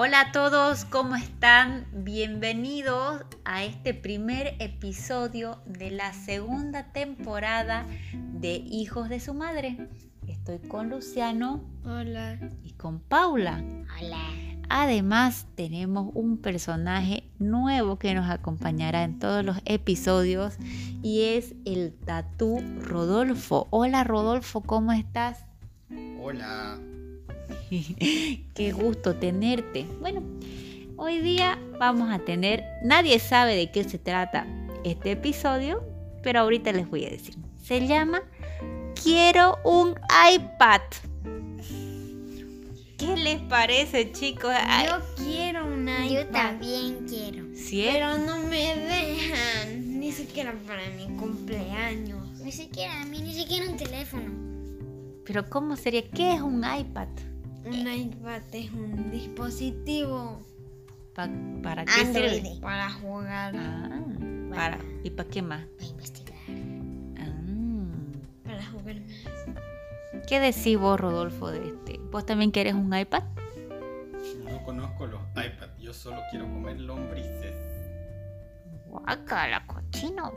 Hola a todos, ¿cómo están? Bienvenidos a este primer episodio de la segunda temporada de Hijos de su Madre. Estoy con Luciano Hola. y con Paula. Hola. Además, tenemos un personaje nuevo que nos acompañará en todos los episodios y es el Tatú Rodolfo. Hola Rodolfo, ¿cómo estás? Hola. Qué gusto tenerte. Bueno, hoy día vamos a tener, nadie sabe de qué se trata este episodio, pero ahorita les voy a decir. Se llama Quiero un iPad. ¿Qué les parece, chicos? Ay, Yo quiero una Yo iPad, también quiero. ¿cierto? pero no me dejan, ni siquiera para mi cumpleaños. Ni siquiera a mí, ni siquiera un teléfono. Pero ¿cómo sería? ¿Qué es un iPad? Un iPad es un dispositivo Pa- ¿Para qué Android. sirve? para jugar, Ah, para, ¿Y para qué más? Para investigar. Ah. para jugar más. ¿Qué decís vos, Rodolfo, de este? ¿Vos también querés un iPad? No conozco los iPad, yo solo quiero comer lombrices. Guácala, cochino.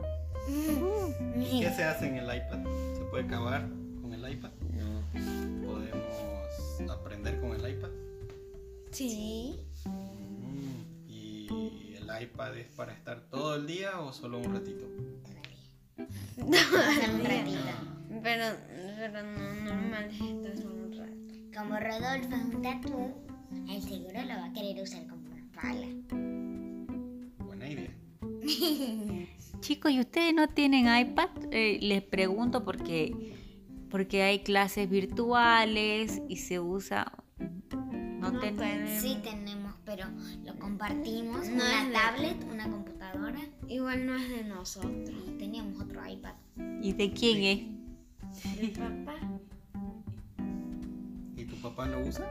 ¿Qué se hace en el iPad? ¿Se puede cavar con el iPad? ¿Podemos aprender? Sí, Mm, ¿Y el iPad es para estar todo el día o solo un ratito? Hacer un ratito. pero, pero no normal es esto solo un rato. Como Rodolfo es un tatú, él seguro lo va a querer usar como una pala. Buena idea. Chicos, ¿y ustedes no tienen iPad? Eh, les pregunto porque, porque hay clases virtuales y se usa... No, No ten- tenemos. Sí tenemos, pero lo compartimos. No una de- tablet, una computadora Igual no es de nosotros. y teníamos otro iPad. ¿Y de quién es? ¿De papá? ¿Y tu papá lo usa?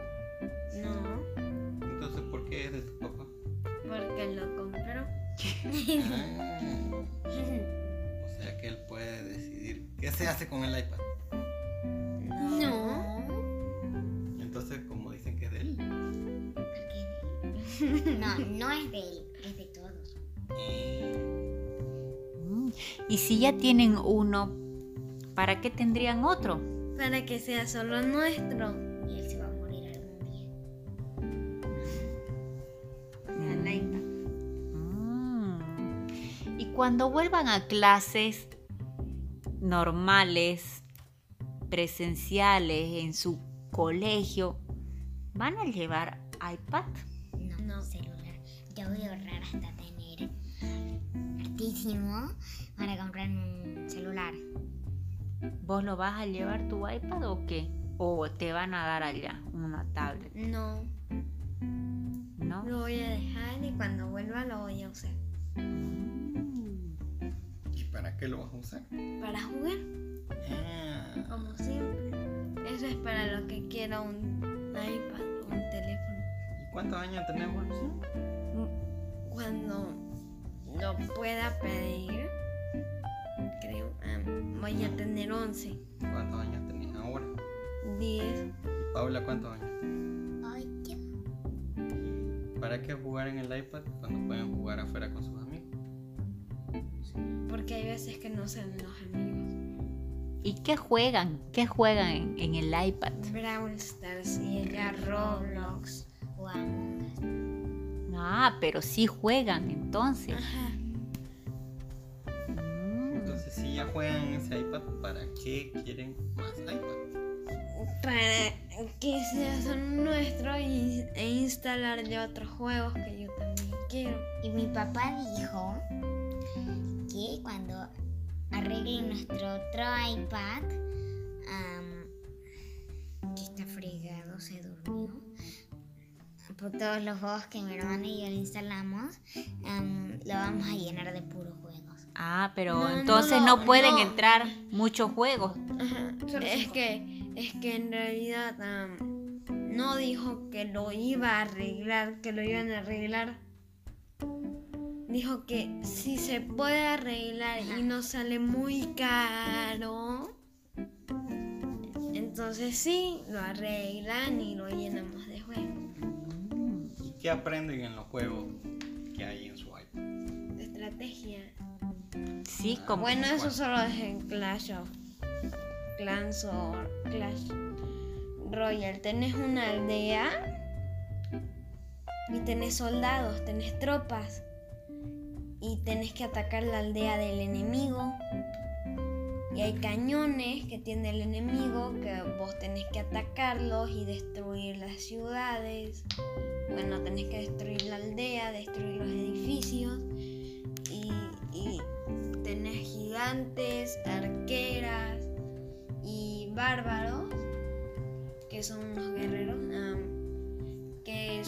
No, Entonces, ¿por qué es de tu papá? porque lo compró. Ah, o sea que él puede decidir qué se hace con el iPad. No, no es de él, es de todos. Mm, Y si ya tienen uno, ¿para qué tendrían otro? Para que sea solo nuestro. Y él se va a morir algún día. Mm. Y cuando vuelvan a clases normales, presenciales, en su colegio, ¿van a llevar iPad? Hasta tener hartísimo para comprarme un celular. ¿Vos lo vas a llevar tu iPad o qué? ¿O te van a dar allá una tablet? No, ¿No? lo voy a dejar y cuando vuelva lo voy a usar. ¿Y para qué lo vas a usar? Para jugar, Ah, como siempre. Eso es para lo que quiero un iPad o un teléfono. ¿Y cuántos años tenemos, Luciano? Cuando lo pueda pedir, creo, ah, voy a tener 11, ¿Cuántos años tenés ahora? 10. ¿Y Paula cuántos años? Ay, qué... ¿Para qué jugar en el iPad cuando pueden jugar afuera con sus amigos? Porque hay veces que no salen los amigos. ¿Y qué juegan? ¿Qué juegan en, en el iPad? Brawl Stars y ella Roblox. O Among Us. Ah, pero sí juegan entonces. Ajá. Mm. Entonces, si ya juegan en ese iPad, ¿para qué quieren más iPad? Para que sea solo nuestro y, e instalar de otros juegos que yo también quiero. Y mi papá dijo que cuando arreglen nuestro otro iPad, que está fregado, se durmió. Por todos los juegos que mi hermana y yo le instalamos, am, lo vamos a llenar de puros juegos. Ah, pero No, no entonces lo- no, pueden no. entrar muchos juegos. Ajá. Es que, es que en realidad am, no dijo que lo iba a arreglar, que lo iban a arreglar. Dijo que si se puede arreglar y no sale muy caro, entonces sí, lo arreglan y lo llenamos de juegos. ¿Y ¿Qué aprenden en los juegos que hay en su iPad? Estrategia. Sí, Ah, como... Bueno, eso solo es en Clash of Clans o Clash Royale. Tenés una aldea y tenés soldados, tenés tropas y tenés que atacar la aldea del enemigo. Y hay cañones que tiene el enemigo que vos tenés que atacarlos y destruir las ciudades. Bueno, tenés que destruir la aldea, destruir los edificios y, y tenés gigantes, arqueras y bárbaros, que son unos guerreros, que,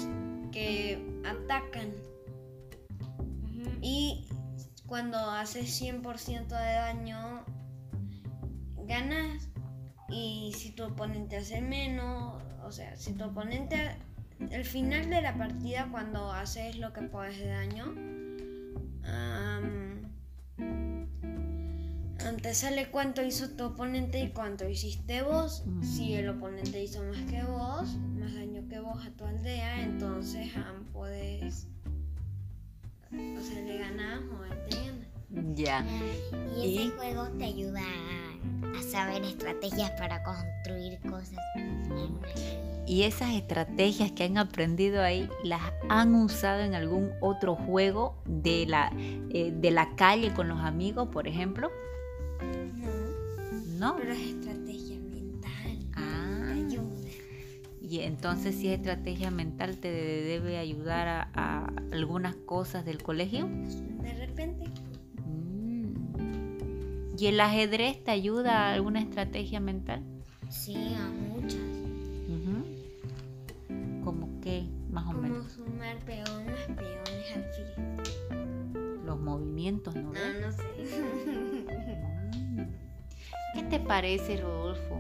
que atacan. Y cuando haces 100% de daño, ganas. Y si tu oponente hace menos, o sea, si tu oponente, el final de la partida, cuando haces lo que puedes de daño, am, te sale cuánto hizo tu oponente y cuánto hiciste vos. Si el oponente hizo más que vos, más daño que vos a tu aldea, entonces puedes. O sea, le ganas o te. Ya. Y ese ¿Y? juego te ayuda a, a saber estrategias para construir cosas. ¿Y esas estrategias que han aprendido ahí las han usado en algún otro juego de la, eh, de la calle con los amigos, por ejemplo? No, ¿No? pero es estrategia mental. Te Ah, ayuda. y entonces si es estrategia mental te debe ayudar a, a algunas cosas del colegio. De repente. ¿Y el ajedrez te ayuda a alguna estrategia mental? Sí, a muchas. Ujú. ¿Cómo qué, más o Como menos? sumar peones, peones al fil. Los movimientos, ¿no? No, ves? no sé. ¿Qué te parece, Rodolfo,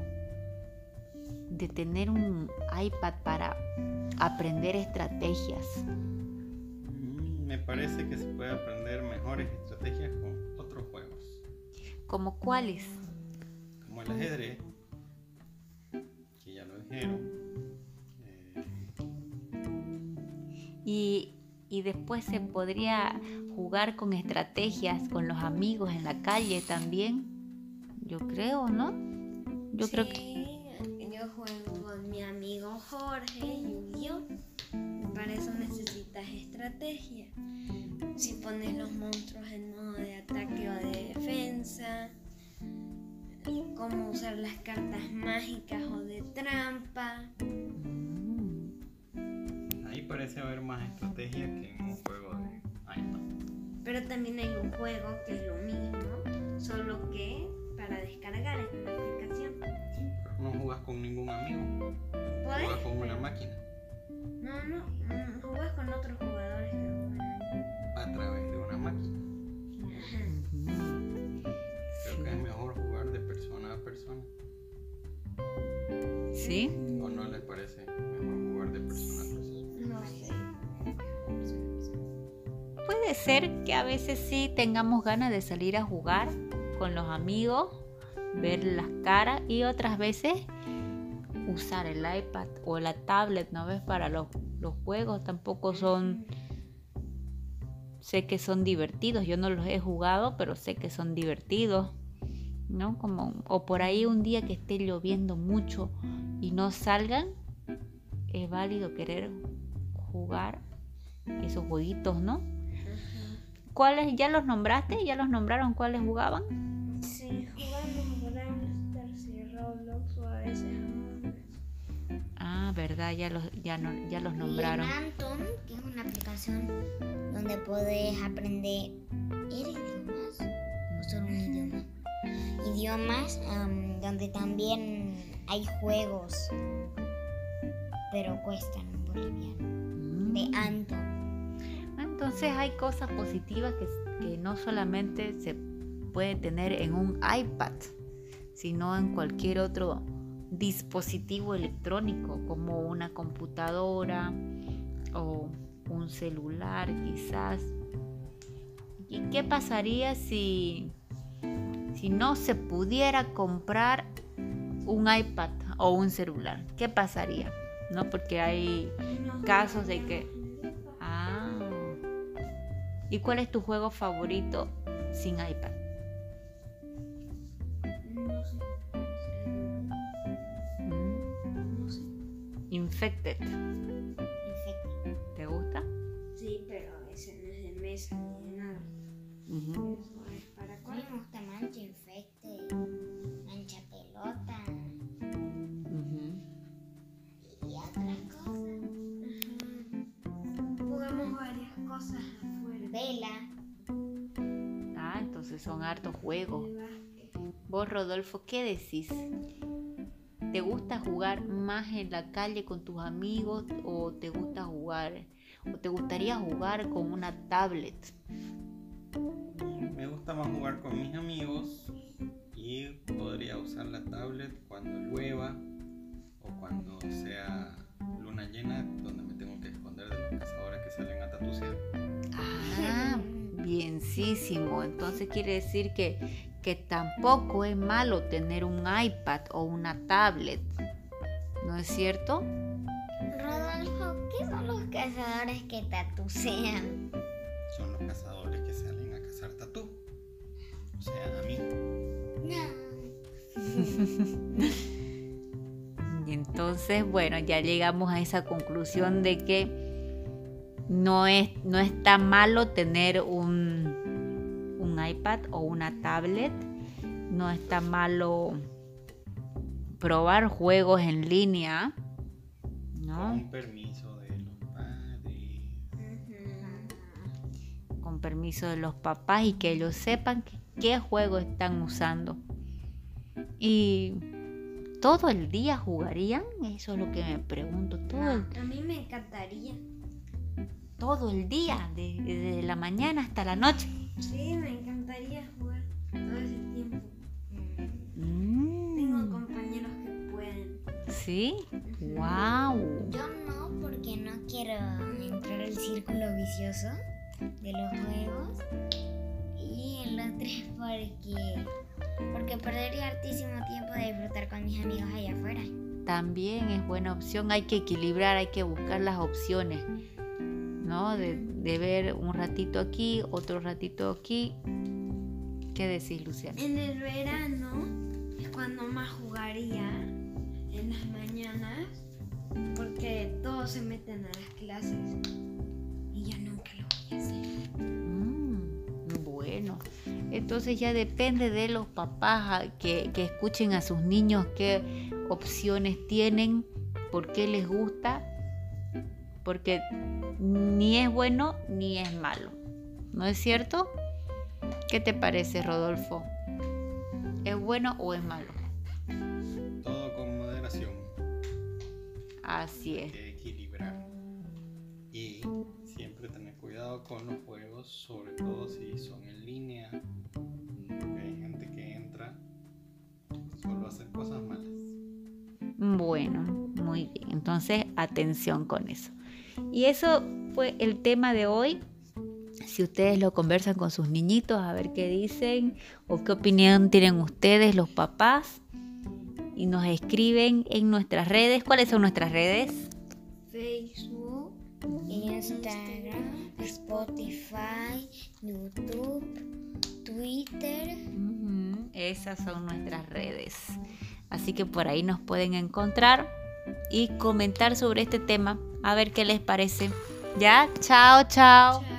de tener un iPad para aprender estrategias? Mm, Me parece que se puede aprender mejores estrategias con ¿Como cuáles? como el ajedrez, que ya lo dijeron. eh, Y, y después se podría jugar con estrategias con los amigos en la calle también. Yo creo, ¿no? Yo creo que... Sí, yo juego con mi amigo Jorge y yo. Para eso necesitas estrategia. Si pones los monstruos en modo cómo usar las cartas mágicas o de trampa. Mm. ahí parece haber más estrategia que en un juego de iPad. Pero también hay un juego que es lo mismo, solo que para descargar es una aplicación. Pero no jugas con ningún amigo, ¿Puedes? jugas con una máquina No, no, mm, jugás con otros jugadores que juegan. a través de una máquina. Creo que es mejor jugar ¿Sí? ¿O no les parece mejor jugar de persona a persona? No sé. Puede ser que a veces sí tengamos ganas de salir a jugar con los amigos, ver las caras y otras veces usar el iPad o la tablet, ¿no ves? Para los, los juegos tampoco son... Sé que son divertidos, yo no los he jugado, pero sé que son divertidos, ¿no? Como, o por ahí un día que esté lloviendo mucho y no salgan, es válido querer jugar esos jueguitos, ¿no? ¿Cuáles ya los nombraste? ¿Ya los nombraron cuáles jugaban? Sí, jugamos Brawl Stars y Roblox o a veces. Ah, verdad, ya los, ya no, ya los Y nombraron. en Anton, que es una aplicación donde puedes aprender ¿era idiomas o solo un idioma. Idiomas donde también hay juegos, pero cuestan un boliviano. De Mm. Anton. Entonces hay cosas positivas que, que no solamente se puede tener en un iPad, sino en cualquier otro dispositivo electrónico como una computadora o un celular quizás. ¿Y qué pasaría si, si no se pudiera comprar un iPad o un celular? ¿Qué pasaría? ¿No? Porque hay casos de que... Ah. ¿Y cuál es tu juego favorito sin iPad? No sé. Mm. Infected. Vos, Rodolfo, ¿qué decís? ¿Te gusta jugar más en la calle con tus amigos o te gusta jugar o te gustaría jugar con una tablet? Me gusta más jugar con mis amigos y podría usar la tablet cuando llueva o cuando sea luna llena, donde me tengo que esconder de los cazadores que salen a tatucear. Entonces quiere decir que, que tampoco es malo tener un iPad o una tablet. ¿No es cierto? Rodolfo, ¿qué son los cazadores que tatucean? Son los cazadores que salen a cazar tatú. O sea, a mí. No. Y entonces, bueno, ya llegamos a esa conclusión de que no, es, no está malo tener un, un iPad o una tablet. No está malo probar juegos en línea. ¿no? Con permiso de los padres. con permiso de los papás y que ellos sepan que- qué juego están usando. Y todo el día jugarían, eso es lo que me pregunto, todo el, A mí me encantaría. todo el día, de- desde la mañana hasta la noche. Sí, me encantaría jugar todo ese tiempo. Mm, Tengo compañeros que pueden. sí, wow. Yo no, porque no quiero entrar al círculo vicioso de los juegos. Y el otro es porque, porque perdería hartísimo tiempo de disfrutar con mis amigos allá afuera. También es buena opción, hay que equilibrar, hay que buscar las opciones, ¿no? De, de ver un ratito aquí, otro ratito aquí. ¿Qué decís, Luciana? En el verano es cuando más jugaría en las mañanas porque todos se meten a las clases y yo nunca lo voy a hacer. Mm, bueno, entonces ya depende de los papás que, que escuchen a sus niños qué opciones tienen, por qué les gusta, porque ni es bueno ni es malo, ¿no es cierto? ¿Qué te parece, Rodolfo? ¿Es bueno o es malo? Todo con moderación. Así Hay es. que equilibrar. Y siempre tener cuidado con los juegos, sobre todo si son en línea. Porque hay gente que entra solo a hacer cosas malas. Bueno, muy bien. Entonces, atención con eso. Y eso fue el tema de hoy. Si ustedes lo conversan con sus niñitos, a ver qué dicen o qué opinión tienen ustedes, los papás, y nos escriben en nuestras redes. ¿Cuáles son nuestras redes? Facebook, Instagram, Spotify, YouTube, Twitter. Esas son nuestras redes. Así que por ahí nos pueden encontrar y comentar sobre este tema. A ver qué les parece. Ya, chao, chao.